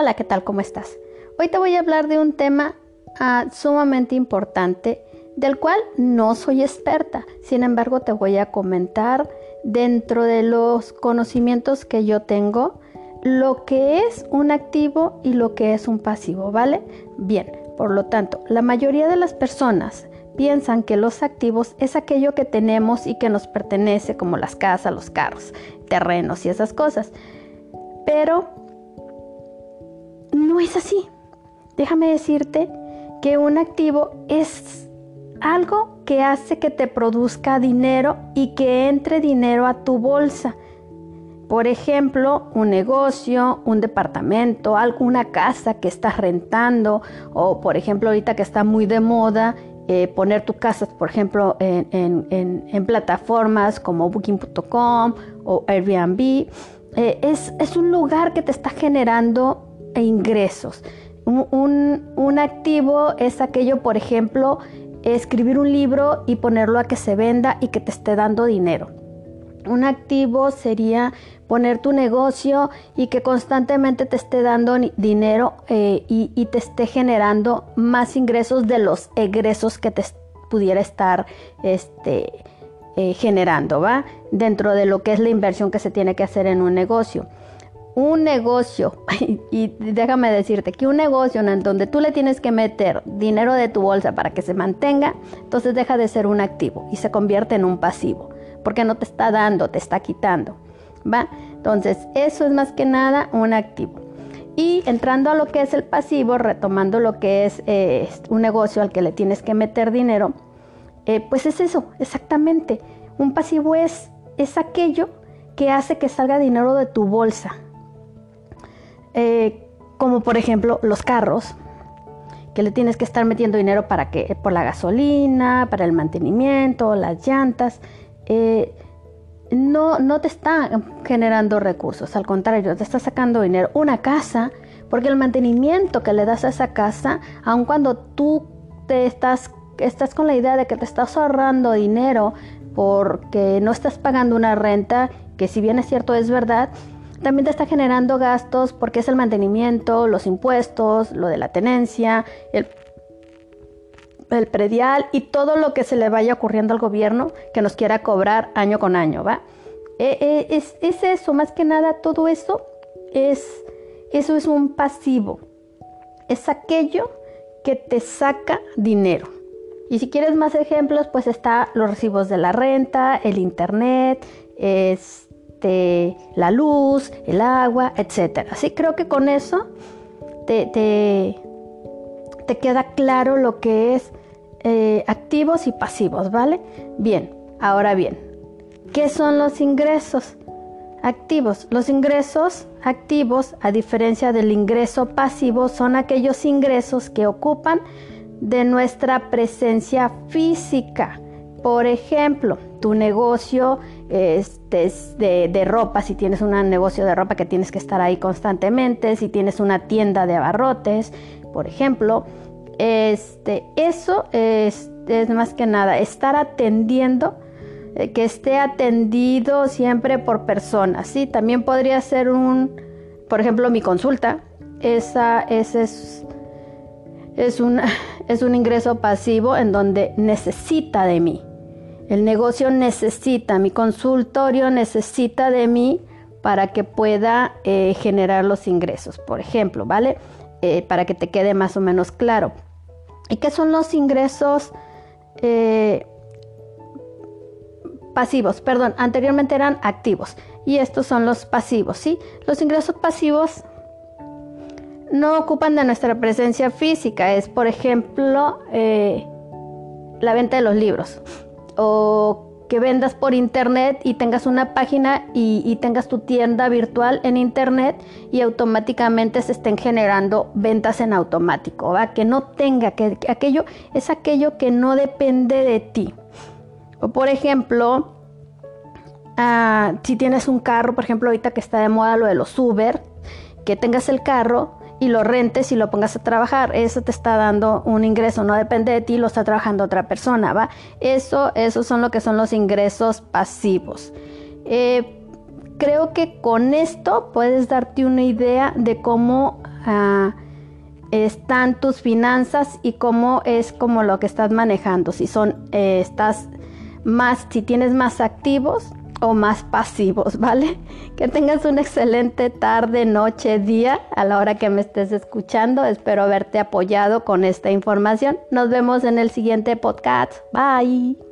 Hola, ¿qué tal? ¿Cómo estás? Hoy te voy a hablar de un tema ah, sumamente importante del cual no soy experta. Sin embargo, te voy a comentar dentro de los conocimientos que yo tengo lo que es un activo y lo que es un pasivo, ¿vale? Bien, por lo tanto, la mayoría de las personas piensan que los activos es aquello que tenemos y que nos pertenece, como las casas, los carros, terrenos y esas cosas. Pero es así. Déjame decirte que un activo es algo que hace que te produzca dinero y que entre dinero a tu bolsa. Por ejemplo, un negocio, un departamento, alguna casa que estás rentando o por ejemplo ahorita que está muy de moda eh, poner tu casa, por ejemplo, en, plataformas como booking.com o Airbnb. Eh, es, un lugar que te está generando ingresos. Un, activo es aquello, por ejemplo, escribir un libro y ponerlo a que se venda y que te esté dando dinero. Un activo sería poner tu negocio y que constantemente te esté dando dinero eh, y, te esté generando más ingresos de los egresos que te pudiera estar este, eh, generando, ¿va? Dentro de lo que es la inversión que se tiene que hacer en un negocio. Un negocio, y déjame decirte que un negocio en donde tú le tienes que meter dinero de tu bolsa para que se mantenga, entonces deja de ser un activo y se convierte en un pasivo, porque no te está dando, te está quitando. ¿va? Entonces, eso es más que nada un activo. Y entrando a lo que es el pasivo, retomando lo que es eh, un negocio al que le tienes que meter dinero, eh, pues es eso, exactamente. Un pasivo es, es aquello que hace que salga dinero de tu bolsa. Eh, como por ejemplo los carros, que le tienes que estar metiendo dinero para que, por la gasolina, para el mantenimiento, las llantas no, no te está generando recursos, al contrario, te está sacando dinero. Una casa, porque el mantenimiento que le das a esa casa, aun cuando tú te estás, estás con la idea de que te estás ahorrando dinero porque no estás pagando una renta, que si bien es cierto es verdad, también te está generando gastos porque es el mantenimiento, los impuestos, lo de la tenencia, el el predial y todo lo que se le vaya ocurriendo al gobierno que nos quiera cobrar año con año, ¿va? Eh, eh, es, es, eso, más que nada, todo eso es, eso es un pasivo. Es aquello que te saca dinero. Y si quieres más ejemplos, pues está los recibos de la renta, el internet, este, la luz, el agua, etc. Así creo que con eso te, te, te queda claro lo que es eh, activos y pasivos, ¿vale? Bien, ahora bien, ¿qué son los ingresos activos? Los ingresos activos, a diferencia del ingreso pasivo, son aquellos ingresos que ocupan de nuestra presencia física. Por ejemplo, tu negocio este, es de, de, ropa, si tienes un negocio de ropa que tienes que estar ahí constantemente, si tienes una tienda de abarrotes, por ejemplo, este, eso es, más que nada estar atendiendo, eh, que esté atendido siempre por personas. Sí, también podría ser un, por ejemplo, mi consulta. Esa, ese es, es, un, es un ingreso pasivo en donde necesita de mí. El negocio necesita, mi consultorio necesita de mí para que pueda eh, generar los ingresos, por ejemplo, ¿vale? Eh, para que te quede más o menos claro. ¿Y qué son los ingresos eh, pasivos? Perdón, anteriormente eran activos y estos son los pasivos, ¿sí? Los ingresos pasivos no ocupan de nuestra presencia física, es por ejemplo la venta de los libros o que vendas por internet y tengas una página y, tengas tu tienda virtual en internet y automáticamente se estén generando ventas en automático, ¿va? Que no tenga, que, aquello es aquello que no depende de ti. O por ejemplo, ah, si tienes un carro, por ejemplo, ahorita que está de moda lo de los Uber, que tengas el carro y lo rentes y lo pongas a trabajar. Eso te está dando un ingreso, no depende de ti, lo está trabajando otra persona, ¿va? Eso, esos son lo que son los ingresos pasivos. Eh, creo que con esto puedes darte una idea de cómo ah, están tus finanzas y cómo es como lo que estás manejando. Si son, eh, estás más, si tienes más activos o más pasivos, ¿vale? Que tengas una excelente tarde, noche, día a la hora que me estés escuchando. Espero haberte apoyado con esta información. Nos vemos en el siguiente podcast. Bye.